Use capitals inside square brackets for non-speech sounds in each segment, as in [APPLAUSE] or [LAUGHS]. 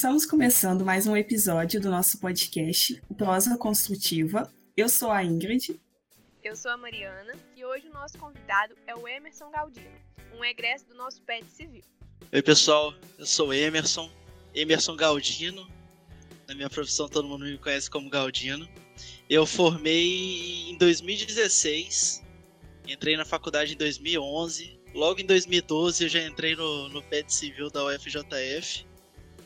Estamos começando mais um episódio do nosso podcast Prosa Construtiva. Eu sou a Ingrid. Eu sou a Mariana e hoje o nosso convidado é o Emerson Galdino, um egresso do nosso PET Civil. Oi, pessoal. Eu sou o Emerson, Emerson Galdino. Na minha profissão todo mundo me conhece como Galdino. Eu formei em 2016, entrei na faculdade em 2011. Logo em 2012 eu já entrei no, no PET Civil da UFJF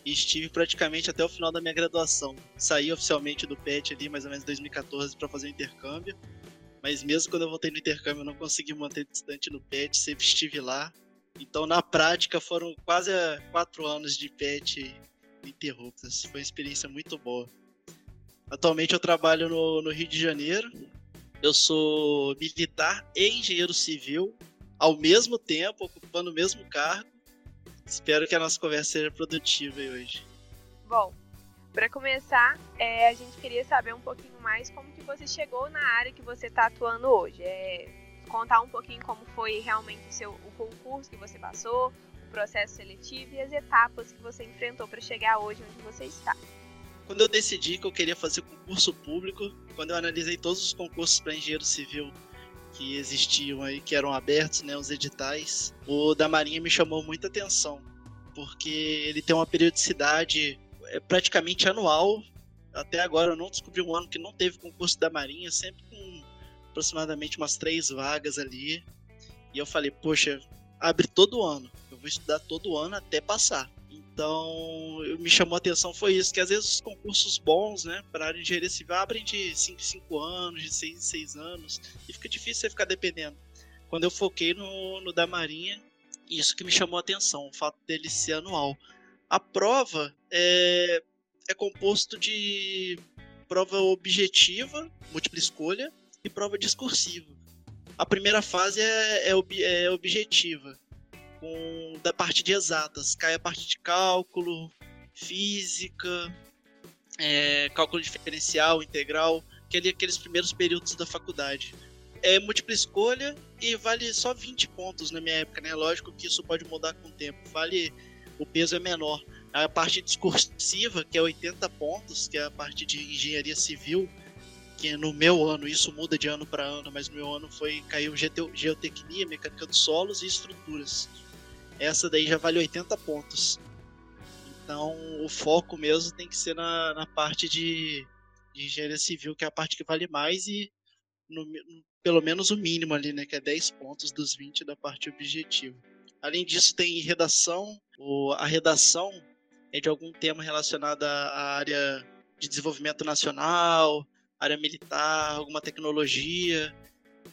e estive praticamente até o final da minha graduação. Saí oficialmente do PET ali mais ou menos em 2014 para fazer o intercâmbio, mas mesmo quando eu voltei no intercâmbio eu não consegui manter distante no PET, sempre estive lá. Então na prática foram quase quatro anos de PET interruptas. Foi uma experiência muito boa. Atualmente eu trabalho no, no Rio de Janeiro. Eu sou militar e engenheiro civil ao mesmo tempo, ocupando o mesmo cargo. Espero que a nossa conversa seja produtiva hoje. Bom, para começar, é, a gente queria saber um pouquinho mais como que você chegou na área que você está atuando hoje. É, contar um pouquinho como foi realmente o, seu, o concurso que você passou, o processo seletivo e as etapas que você enfrentou para chegar hoje onde você está. Quando eu decidi que eu queria fazer concurso público, quando eu analisei todos os concursos para engenheiro civil que existiam aí, que eram abertos, né, os editais, o da Marinha me chamou muita atenção, porque ele tem uma periodicidade é, praticamente anual. Até agora eu não descobri um ano que não teve concurso da Marinha, sempre com aproximadamente umas três vagas ali. E eu falei, poxa, abre todo ano. Eu vou estudar todo ano até passar. Então, me chamou a atenção foi isso, que às vezes os concursos bons, né, para área de civil abrem de 5 em 5 anos, de 6 em 6 anos, e fica difícil você ficar dependendo. Quando eu foquei no, no da Marinha, isso que me chamou a atenção, o fato dele ser anual. A prova é, é composto de prova objetiva, múltipla escolha, e prova discursiva. A primeira fase é, é, é objetiva, com da parte de exatas. Cai a parte de cálculo, física, é, cálculo diferencial, integral, aquele, aqueles primeiros períodos da faculdade. É múltipla escolha e vale só 20 pontos na minha época, né? Lógico que isso pode mudar com o tempo. Vale o peso é menor. A parte discursiva, que é 80 pontos, que é a parte de engenharia civil, que no meu ano, isso muda de ano para ano, mas no meu ano foi caiu geotecnia, mecânica dos solos e estruturas essa daí já vale 80 pontos. Então o foco mesmo tem que ser na, na parte de, de engenharia civil, que é a parte que vale mais, e no, pelo menos o mínimo ali, né? Que é 10 pontos dos 20 da parte objetiva. Além disso, tem redação. O, a redação é de algum tema relacionado à área de desenvolvimento nacional, área militar, alguma tecnologia,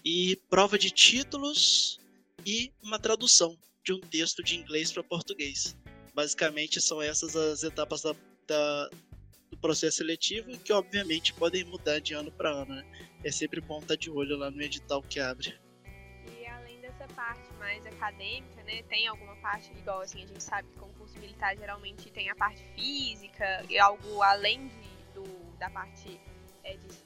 e prova de títulos e uma tradução de um texto de inglês para português. Basicamente são essas as etapas da, da, do processo seletivo que obviamente podem mudar de ano para ano. Né? É sempre bom estar de olho lá no edital que abre. E além dessa parte mais acadêmica, né, tem alguma parte igual assim a gente sabe que concurso militar geralmente tem a parte física e algo além de, do, da parte é, de?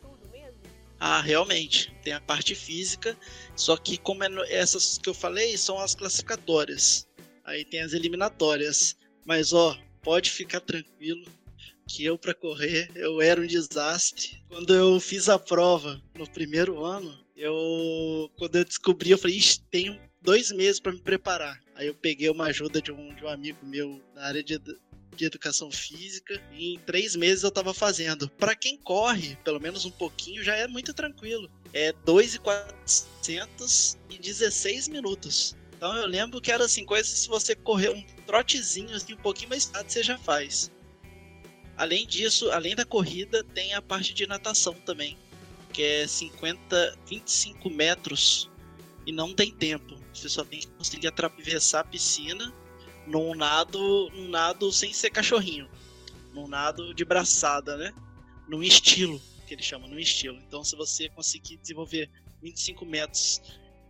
Ah, realmente, tem a parte física, só que como é essas que eu falei são as classificatórias. Aí tem as eliminatórias. Mas ó, pode ficar tranquilo que eu para correr eu era um desastre. Quando eu fiz a prova no primeiro ano, eu quando eu descobri eu falei, Ixi, tenho dois meses para me preparar. Aí eu peguei uma ajuda de um, de um amigo meu na área de, de educação física. Em três meses eu tava fazendo. Para quem corre, pelo menos um pouquinho, já é muito tranquilo. É 2,400 e 16 minutos. Então eu lembro que era assim, coisa se você correr um trotezinho assim, um pouquinho mais tarde, você já faz. Além disso, além da corrida, tem a parte de natação também, que é 50, 25 metros e não tem tempo. Você só tem que conseguir atravessar a piscina num nado, num nado sem ser cachorrinho, num nado de braçada, né? Num estilo, que ele chama, num estilo. Então, se você conseguir desenvolver 25 metros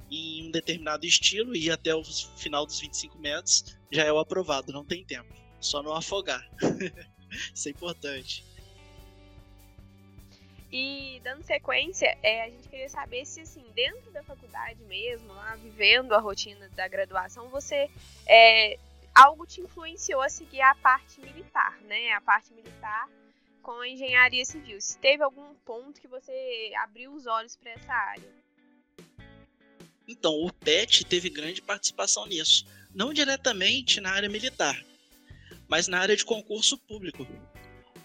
em um determinado estilo e ir até o final dos 25 metros, já é o aprovado, não tem tempo. Só não afogar. [LAUGHS] Isso é importante. E dando sequência, é, a gente queria saber se, assim, dentro da faculdade mesmo, lá vivendo a rotina da graduação, você é, algo te influenciou a seguir a parte militar, né? A parte militar com a engenharia civil. Se teve algum ponto que você abriu os olhos para essa área? Então, o PET teve grande participação nisso. Não diretamente na área militar, mas na área de concurso público.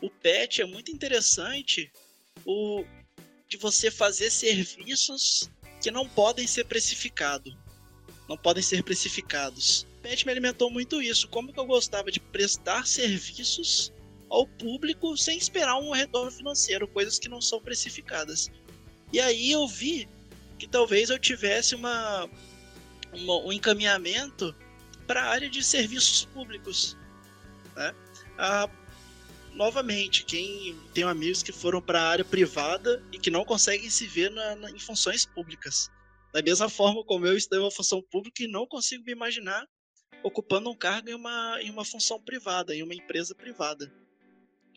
O PET é muito interessante o, de você fazer serviços que não podem ser precificados. Não podem ser precificados. PET me alimentou muito isso. Como que eu gostava de prestar serviços ao público sem esperar um retorno financeiro, coisas que não são precificadas. E aí eu vi que talvez eu tivesse uma, uma um encaminhamento para a área de serviços públicos. Né? Ah, novamente, quem tem amigos que foram para a área privada e que não conseguem se ver na, na, em funções públicas. Da mesma forma como eu estou em uma função pública e não consigo me imaginar ocupando um cargo em uma, em uma função privada, em uma empresa privada.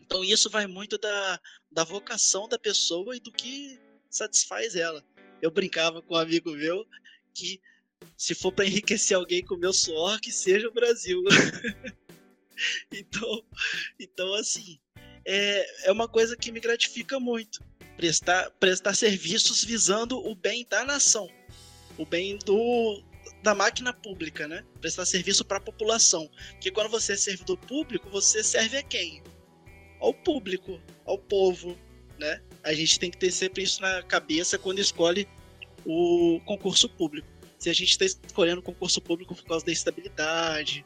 Então isso vai muito da, da vocação da pessoa e do que satisfaz ela. Eu brincava com um amigo meu que se for para enriquecer alguém com meu suor, que seja o Brasil. [LAUGHS] então, então, assim, é, é uma coisa que me gratifica muito. Prestar, prestar serviços visando o bem da nação, o bem do, da máquina pública, né? Prestar serviço para a população. Porque quando você é servidor público, você serve a quem? ao público, ao povo, né? A gente tem que ter sempre isso na cabeça quando escolhe o concurso público. Se a gente está escolhendo o concurso público por causa da estabilidade,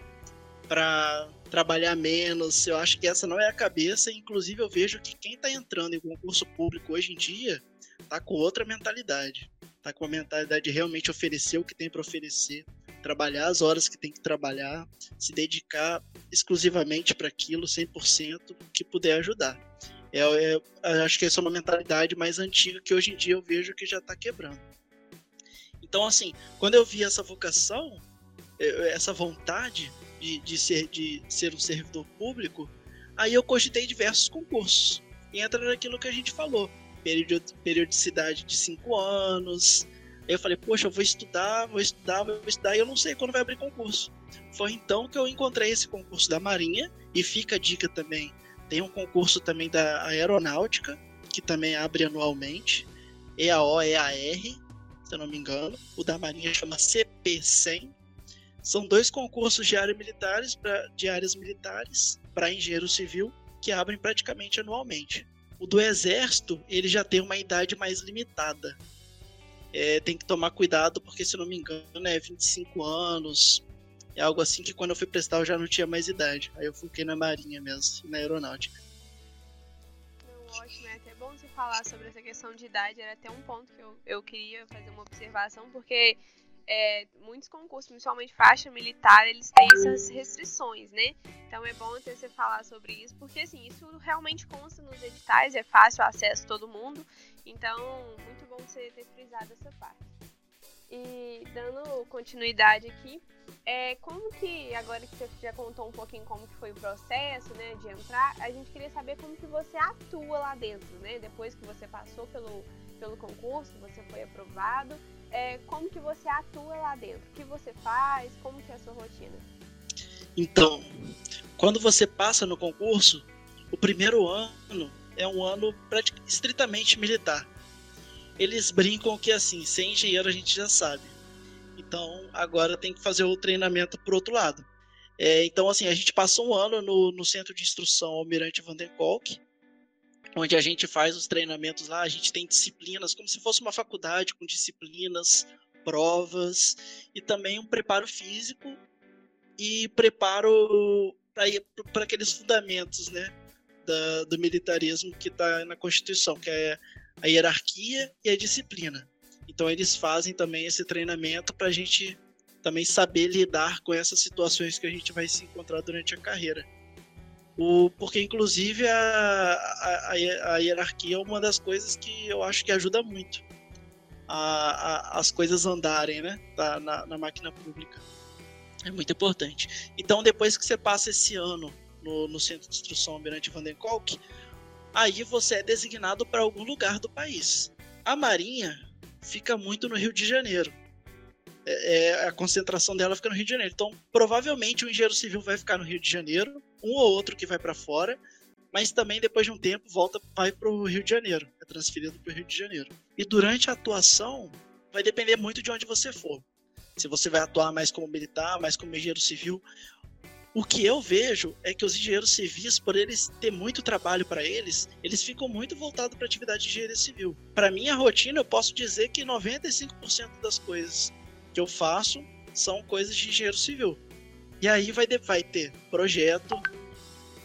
para trabalhar menos, eu acho que essa não é a cabeça. Inclusive, eu vejo que quem está entrando em concurso público hoje em dia está com outra mentalidade. Está com a mentalidade de realmente oferecer o que tem para oferecer, trabalhar as horas que tem que trabalhar, se dedicar exclusivamente para aquilo, 100%, que puder ajudar. É, é, acho que essa é uma mentalidade mais antiga que hoje em dia eu vejo que já está quebrando. Então, assim, quando eu vi essa vocação, essa vontade de, de, ser, de ser um servidor público, aí eu cogitei diversos concursos. E entra naquilo que a gente falou: periodicidade de cinco anos, Aí eu falei, poxa, eu vou estudar, vou estudar, vou estudar, e eu não sei quando vai abrir concurso. Foi então que eu encontrei esse concurso da Marinha, e fica a dica também, tem um concurso também da Aeronáutica, que também abre anualmente, EAO-EAR, se eu não me engano. O da Marinha chama CP100. São dois concursos de, área militares pra, de áreas militares para engenheiro civil que abrem praticamente anualmente. O do Exército, ele já tem uma idade mais limitada é, tem que tomar cuidado, porque se não me engano é 25 anos. É algo assim que quando eu fui prestar eu já não tinha mais idade. Aí eu fiquei na marinha mesmo, na aeronáutica. Não, ótimo, é até bom você falar sobre essa questão de idade. Era até um ponto que eu, eu queria fazer uma observação, porque é, muitos concursos, principalmente faixa militar, eles têm essas restrições, né? Então é bom até você falar sobre isso, porque assim, isso realmente consta nos editais, é fácil acesso a todo mundo. Então, muito bom você ter frisado essa parte. E dando continuidade aqui, é, como que, agora que você já contou um pouquinho como que foi o processo, né, de entrar, a gente queria saber como que você atua lá dentro, né, depois que você passou pelo, pelo concurso, você foi aprovado, é, como que você atua lá dentro? O que você faz? Como que é a sua rotina? Então, quando você passa no concurso, o primeiro ano é um ano estritamente militar. Eles brincam que assim, sem engenheiro a gente já sabe. Então agora tem que fazer o treinamento por outro lado. É, então assim, a gente passa um ano no, no centro de instrução Almirante Vanderkolk, onde a gente faz os treinamentos lá, a gente tem disciplinas, como se fosse uma faculdade com disciplinas, provas e também um preparo físico e preparo para aqueles fundamentos, né, da, do militarismo que está na Constituição, que é a hierarquia e a disciplina. Então eles fazem também esse treinamento para a gente também saber lidar com essas situações que a gente vai se encontrar durante a carreira. O, porque, inclusive, a, a, a, hierarquia é uma das coisas que eu acho que ajuda muito a, a as coisas andarem né, tá, na, na, máquina pública. É muito importante. Então, depois que você passa esse ano no, no Centro de Instrução Almirante Vandenkolk, aí você é designado para algum lugar do país. A Marinha fica muito no Rio de Janeiro. É, é, a concentração dela fica no Rio de Janeiro. Então, provavelmente o engenheiro civil vai ficar no Rio de Janeiro, um ou outro que vai para fora, mas também depois de um tempo volta vai para o Rio de Janeiro, é transferido para o Rio de Janeiro. E durante a atuação vai depender muito de onde você for. Se você vai atuar mais como militar, mais como engenheiro civil, o que eu vejo é que os engenheiros civis, por eles ter muito trabalho para eles, eles ficam muito voltados para a atividade de engenharia civil. Para minha rotina, eu posso dizer que 95% das coisas que eu faço são coisas de engenheiro civil. E aí vai, vai ter projeto,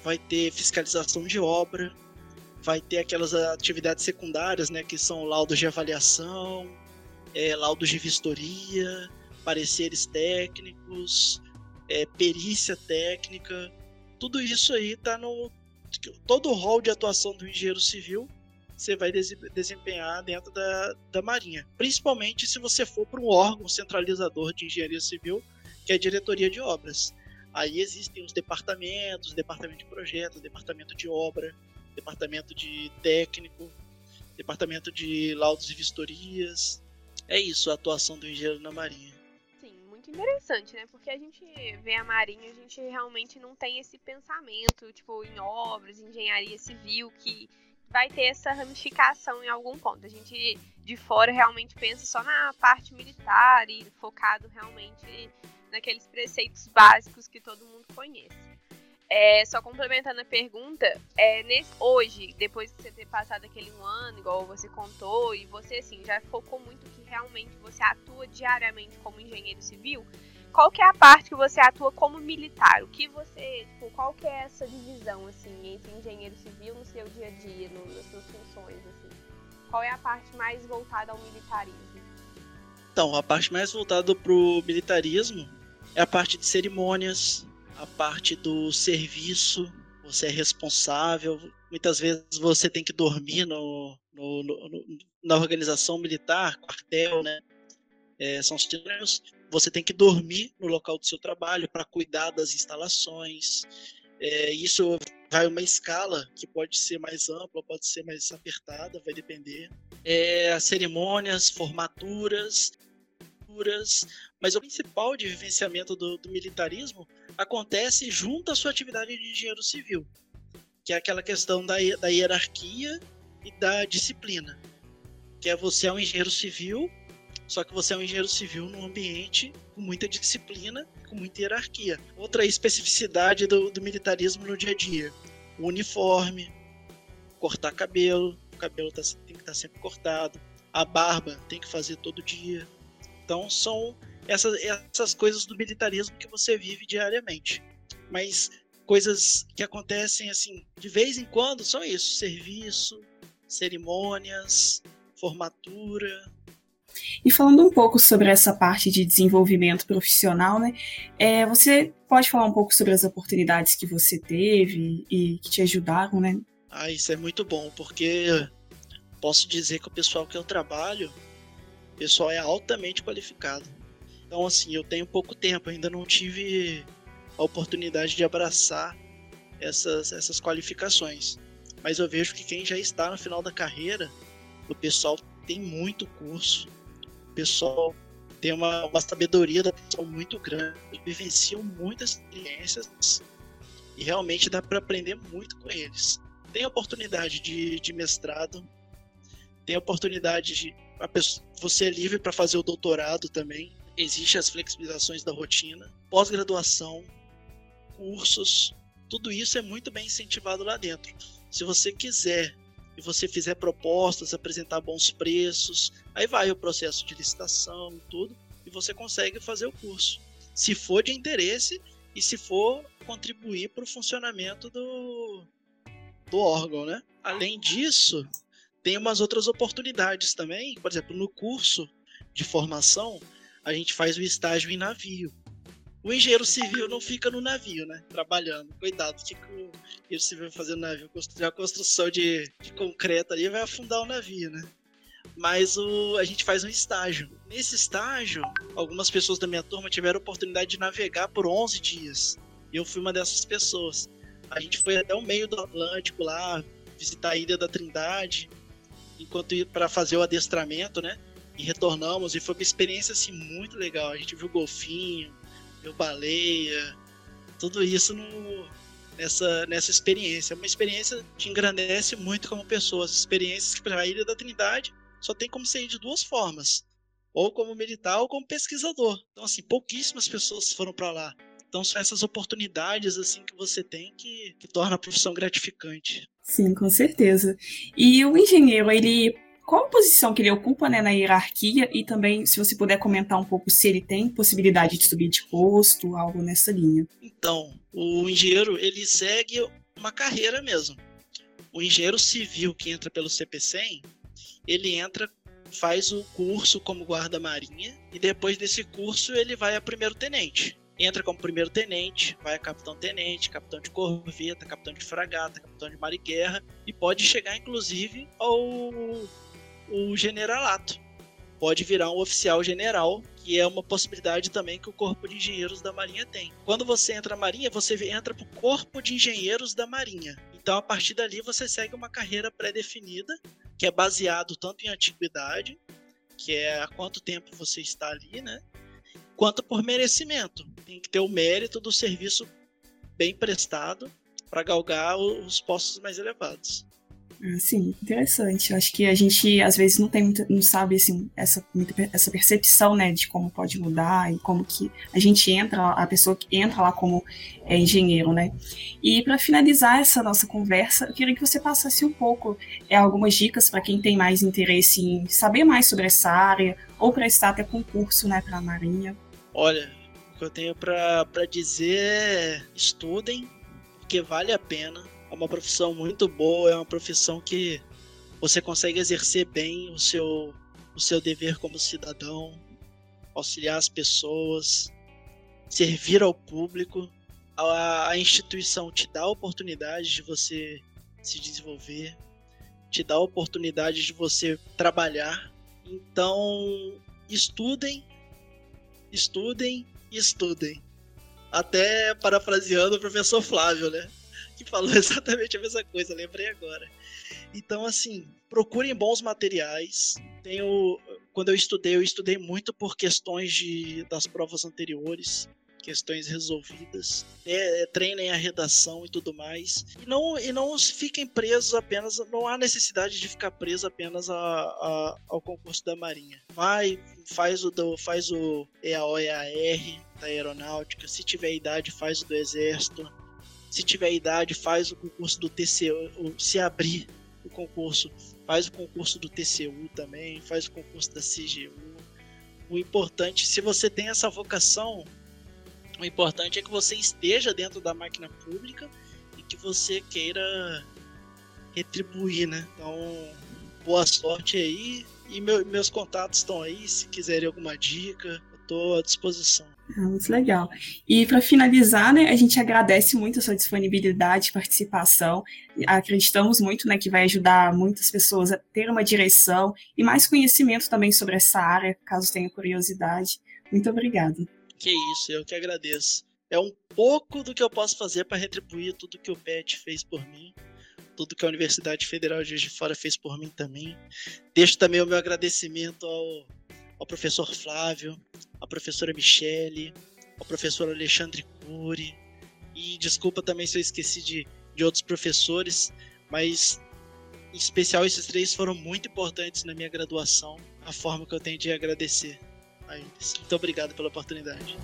vai ter fiscalização de obra, vai ter aquelas atividades secundárias, né, que são laudos de avaliação, é, laudos de vistoria, pareceres técnicos, é, perícia técnica, tudo isso aí está no todo o rol de atuação do engenheiro civil você vai desempenhar dentro da, da Marinha. Principalmente se você for para um órgão centralizador de engenharia civil, que é a diretoria de obras. Aí existem os departamentos, departamento de projetos, departamento de obra, departamento de técnico, departamento de laudos e vistorias. É isso a atuação do engenheiro na Marinha interessante, né? Porque a gente vê a Marinha, a gente realmente não tem esse pensamento, tipo, em obras, engenharia civil, que vai ter essa ramificação em algum ponto. A gente de fora realmente pensa só na parte militar e focado realmente naqueles preceitos básicos que todo mundo conhece. É, só complementando a pergunta, é, nesse, hoje, depois de você ter passado aquele um ano, igual você contou, e você assim já focou muito que realmente você atua diariamente como engenheiro civil, qual que é a parte que você atua como militar? O que você, tipo, qual que é essa divisão assim entre engenheiro civil no seu dia a dia, no, nas suas funções assim? Qual é a parte mais voltada ao militarismo? Então, a parte mais voltada para o militarismo é a parte de cerimônias, a parte do serviço, você é responsável. Muitas vezes você tem que dormir no, no, no, na organização militar, quartel, né? É, são os treinos. Você tem que dormir no local do seu trabalho para cuidar das instalações. É, isso vai uma escala que pode ser mais ampla, pode ser mais apertada, vai depender. É, cerimônias, formaturas, mas o principal de vivenciamento do, do militarismo acontece junto à sua atividade de engenheiro civil, que é aquela questão da, da hierarquia e da disciplina. Que é você é um engenheiro civil, só que você é um engenheiro civil num ambiente com muita disciplina, com muita hierarquia. Outra especificidade do, do militarismo no dia a dia: o uniforme, cortar cabelo, o cabelo tá, tem que estar tá sempre cortado, a barba tem que fazer todo dia. Então são essas, essas coisas do militarismo que você vive diariamente. Mas coisas que acontecem assim, de vez em quando, são isso: serviço, cerimônias, formatura. E falando um pouco sobre essa parte de desenvolvimento profissional, né? É, você pode falar um pouco sobre as oportunidades que você teve e que te ajudaram, né? Ah, isso é muito bom, porque posso dizer que o pessoal que eu trabalho, o pessoal é altamente qualificado. Então, assim, eu tenho pouco tempo, ainda não tive a oportunidade de abraçar essas, essas qualificações. Mas eu vejo que quem já está no final da carreira, o pessoal tem muito curso, pessoal tem uma, uma sabedoria da pessoa muito grande, vivenciam muitas experiências e realmente dá para aprender muito com eles. Tem oportunidade de, de mestrado, tem oportunidade de. Pessoa, você é livre para fazer o doutorado também existe as flexibilizações da rotina, pós-graduação, cursos, tudo isso é muito bem incentivado lá dentro. Se você quiser e você fizer propostas, apresentar bons preços, aí vai o processo de licitação, tudo, e você consegue fazer o curso. Se for de interesse e se for contribuir para o funcionamento do, do órgão, né? Além disso, tem umas outras oportunidades também, por exemplo, no curso de formação, a gente faz o estágio em navio. O engenheiro civil não fica no navio, né? Trabalhando. Coitado, o que, que o engenheiro civil vai fazer no navio? Construir a construção de, de concreto ali vai afundar o navio, né? Mas o, a gente faz um estágio. Nesse estágio, algumas pessoas da minha turma tiveram a oportunidade de navegar por 11 dias. E eu fui uma dessas pessoas. A gente foi até o meio do Atlântico lá, visitar a Ilha da Trindade, enquanto para fazer o adestramento, né? e retornamos e foi uma experiência assim muito legal. A gente viu golfinho, viu baleia, tudo isso no, nessa, nessa experiência. É uma experiência que te engrandece muito como pessoa. As experiências que para a Ilha da Trindade só tem como sair de duas formas: ou como militar ou como pesquisador. Então assim, pouquíssimas pessoas foram para lá. Então são essas oportunidades assim que você tem que, que torna a profissão gratificante. Sim, com certeza. E o engenheiro, ele qual a posição que ele ocupa né, na hierarquia e também se você puder comentar um pouco se ele tem possibilidade de subir de posto, algo nessa linha. Então, o engenheiro ele segue uma carreira mesmo. O engenheiro civil que entra pelo CP100, ele entra, faz o curso como guarda-marinha e depois desse curso ele vai a primeiro tenente entra como primeiro tenente, vai a capitão tenente, capitão de corveta, capitão de fragata, capitão de mar e guerra e pode chegar inclusive ao o generalato. Pode virar um oficial general, que é uma possibilidade também que o Corpo de Engenheiros da Marinha tem. Quando você entra na Marinha, você entra para o Corpo de Engenheiros da Marinha. Então, a partir dali, você segue uma carreira pré-definida, que é baseado tanto em antiguidade, que é há quanto tempo você está ali, né? Quanto por merecimento. Tem que ter o mérito do serviço bem prestado para galgar os postos mais elevados. Sim, interessante. Eu acho que a gente às vezes não tem não sabe assim essa essa percepção, né, de como pode mudar e como que a gente entra, a pessoa que entra lá como é, engenheiro, né? E para finalizar essa nossa conversa, eu queria que você passasse um pouco é, algumas dicas para quem tem mais interesse em saber mais sobre essa área ou prestar até concurso, né, para a Marinha. Olha, o que eu tenho para dizer é estudem, porque vale a pena é uma profissão muito boa, é uma profissão que você consegue exercer bem o seu, o seu dever como cidadão, auxiliar as pessoas, servir ao público. A, a instituição te dá a oportunidade de você se desenvolver, te dá a oportunidade de você trabalhar. Então, estudem, estudem estudem. Até parafraseando o professor Flávio, né? [LAUGHS] que falou exatamente a mesma coisa, lembrei agora. Então, assim, procurem bons materiais. Tenho, quando eu estudei, eu estudei muito por questões de, das provas anteriores, questões resolvidas. É, treinem a redação e tudo mais. E não, e não fiquem presos apenas. Não há necessidade de ficar preso apenas a, a, ao concurso da Marinha. Vai, faz o, do, faz o EAO-EAR da aeronáutica. Se tiver idade, faz o do exército se tiver idade, faz o concurso do TCU, se abrir o concurso, faz o concurso do TCU também, faz o concurso da CGU. O importante, se você tem essa vocação, o importante é que você esteja dentro da máquina pública e que você queira retribuir, né? Então, boa sorte aí. E meu, meus contatos estão aí, se quiserem alguma dica, estou à disposição. Ah, muito legal. E para finalizar, né, a gente agradece muito a sua disponibilidade e participação. Acreditamos muito né, que vai ajudar muitas pessoas a ter uma direção e mais conhecimento também sobre essa área, caso tenha curiosidade. Muito obrigada. Que isso, eu que agradeço. É um pouco do que eu posso fazer para retribuir tudo que o PET fez por mim, tudo que a Universidade Federal de Juiz de Fora fez por mim também. Deixo também o meu agradecimento ao ao professor Flávio, à professora Michele, ao professor Alexandre Cury. E desculpa também se eu esqueci de, de outros professores, mas em especial esses três foram muito importantes na minha graduação, a forma que eu tenho de agradecer a eles. Muito obrigado pela oportunidade.